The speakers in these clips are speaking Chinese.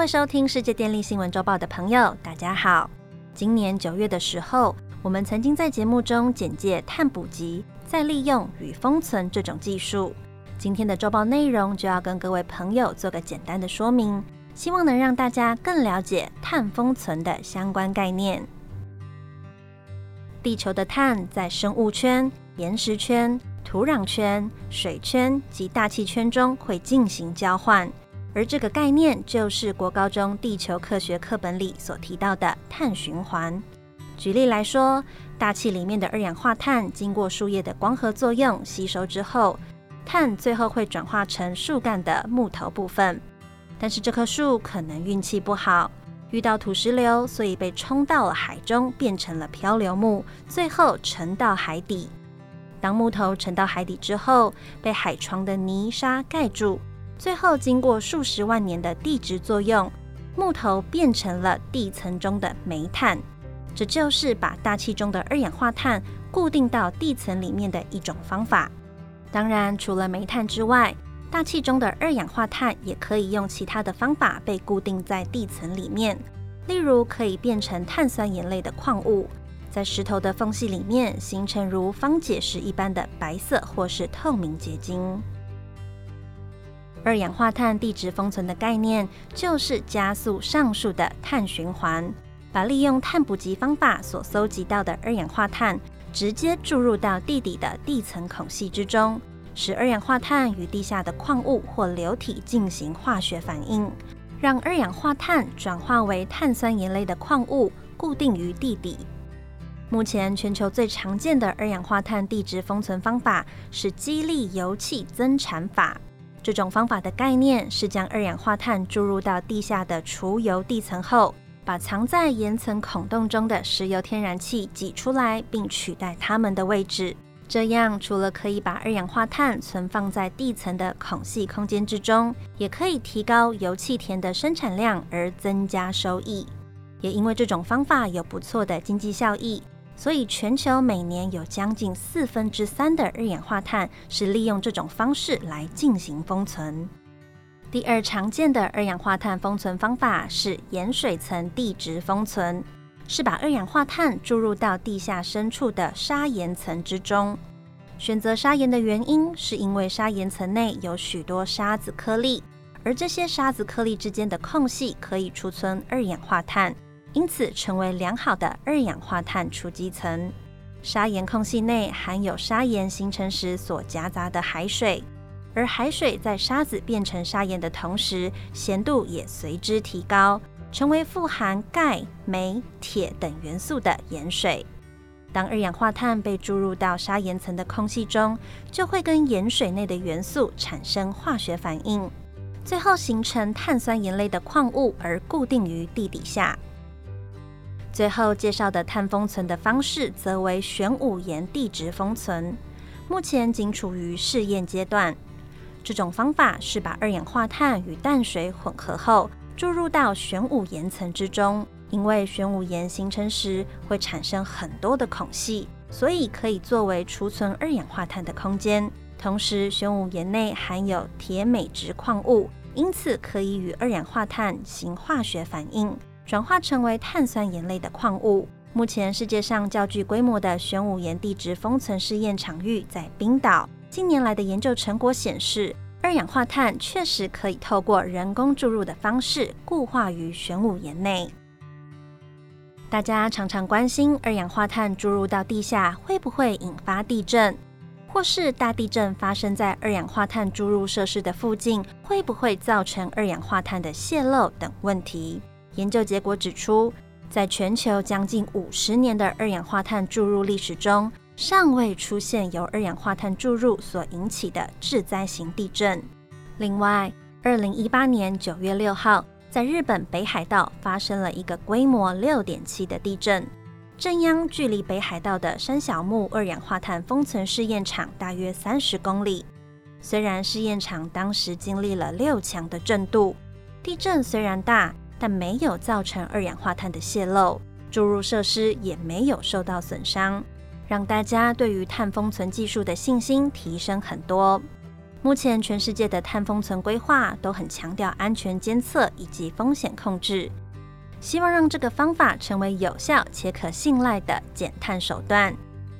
位收听世界电力新闻周报的朋友，大家好。今年九月的时候，我们曾经在节目中简介碳捕集、再利用与封存这种技术。今天的周报内容就要跟各位朋友做个简单的说明，希望能让大家更了解碳封存的相关概念。地球的碳在生物圈、岩石圈、土壤圈、水圈及大气圈中会进行交换，而这个概念就是国高中地球科学课本里所提到的碳循环。举例来说，大气里面的二氧化碳经过树叶的光合作用吸收之后，碳最后会转化成树干的木头部分，但是这棵树可能运气不好。遇到土石流，所以被冲到了海中，变成了漂流木，最后沉到海底。当木头沉到海底之后，被海床的泥沙盖住，最后经过数十万年的地质作用，木头变成了地层中的煤炭。这就是把大气中的二氧化碳固定到地层里面的一种方法。当然，除了煤炭之外，大气中的二氧化碳也可以用其他的方法被固定在地层里面，例如可以变成碳酸盐类的矿物，在石头的缝隙里面形成如方解石一般的白色或是透明结晶。二氧化碳地质封存的概念就是加速上述的碳循环，把利用碳捕集方法所搜集到的二氧化碳直接注入到地底的地层孔隙之中。使二氧化碳与地下的矿物或流体进行化学反应，让二氧化碳转化为碳酸盐类的矿物固定于地底。目前全球最常见的二氧化碳地质封存方法是激励油气增产法。这种方法的概念是将二氧化碳注入到地下的储油地层后，把藏在岩层孔洞中的石油天然气挤出来，并取代它们的位置。这样，除了可以把二氧化碳存放在地层的孔隙空间之中，也可以提高油气田的生产量而增加收益。也因为这种方法有不错的经济效益，所以全球每年有将近四分之三的二氧化碳是利用这种方式来进行封存。第二常见的二氧化碳封存方法是盐水层地质封存。是把二氧化碳注入到地下深处的砂岩层之中。选择砂岩的原因，是因为砂岩层内有许多沙子颗粒，而这些沙子颗粒之间的空隙可以储存二氧化碳，因此成为良好的二氧化碳储积层。砂岩空隙内含有砂岩形成时所夹杂的海水，而海水在沙子变成砂岩的同时，咸度也随之提高。成为富含钙、镁、铁等元素的盐水。当二氧化碳被注入到砂岩层的空气中，就会跟盐水内的元素产生化学反应，最后形成碳酸盐类的矿物，而固定于地底下。最后介绍的碳封存的方式，则为玄武岩地质封存，目前仅处于试验阶段。这种方法是把二氧化碳与淡水混合后。注入到玄武岩层之中，因为玄武岩形成时会产生很多的孔隙，所以可以作为储存二氧化碳的空间。同时，玄武岩内含有铁镁质矿物，因此可以与二氧化碳行化学反应，转化成为碳酸盐类的矿物。目前世界上较具规模的玄武岩地质封存试验场域在冰岛。近年来的研究成果显示。二氧化碳确实可以透过人工注入的方式固化于玄武岩内。大家常常关心二氧化碳注入到地下会不会引发地震，或是大地震发生在二氧化碳注入设施的附近会不会造成二氧化碳的泄漏等问题。研究结果指出，在全球将近五十年的二氧化碳注入历史中，尚未出现由二氧化碳注入所引起的致灾型地震。另外，二零一八年九月六号，在日本北海道发生了一个规模六点七的地震，震央距离北海道的山小木二氧化碳封存试验场大约三十公里。虽然试验场当时经历了六强的震度，地震虽然大，但没有造成二氧化碳的泄漏，注入设施也没有受到损伤。让大家对于碳封存技术的信心提升很多。目前全世界的碳封存规划都很强调安全监测以及风险控制，希望让这个方法成为有效且可信赖的减碳手段。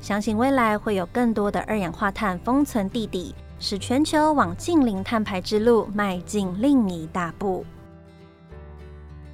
相信未来会有更多的二氧化碳封存地底，使全球往近零碳排之路迈进另一大步。